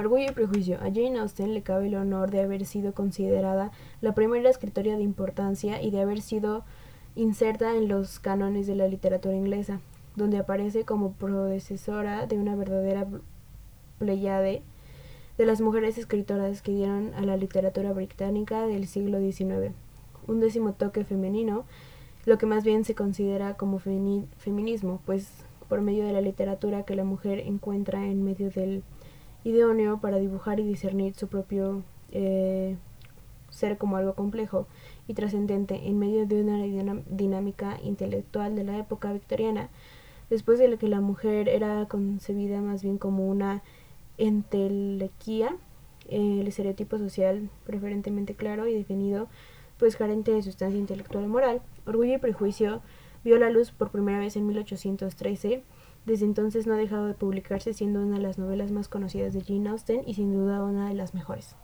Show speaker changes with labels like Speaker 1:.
Speaker 1: Orgullo y prejuicio. A Jane Austen le cabe el honor de haber sido considerada la primera escritora de importancia y de haber sido inserta en los cánones de la literatura inglesa, donde aparece como predecesora de una verdadera pleyade de las mujeres escritoras que dieron a la literatura británica del siglo XIX un décimo toque femenino, lo que más bien se considera como feminismo, pues por medio de la literatura que la mujer encuentra en medio del idóneo para dibujar y discernir su propio eh, ser como algo complejo y trascendente en medio de una dinámica intelectual de la época victoriana, después de que la mujer era concebida más bien como una entelequía, el estereotipo social preferentemente claro y definido, pues carente de sustancia intelectual o moral. Orgullo y prejuicio vio la luz por primera vez en 1813 desde entonces no ha dejado de publicarse siendo una de las novelas más conocidas de Jane Austen y sin duda una de las mejores.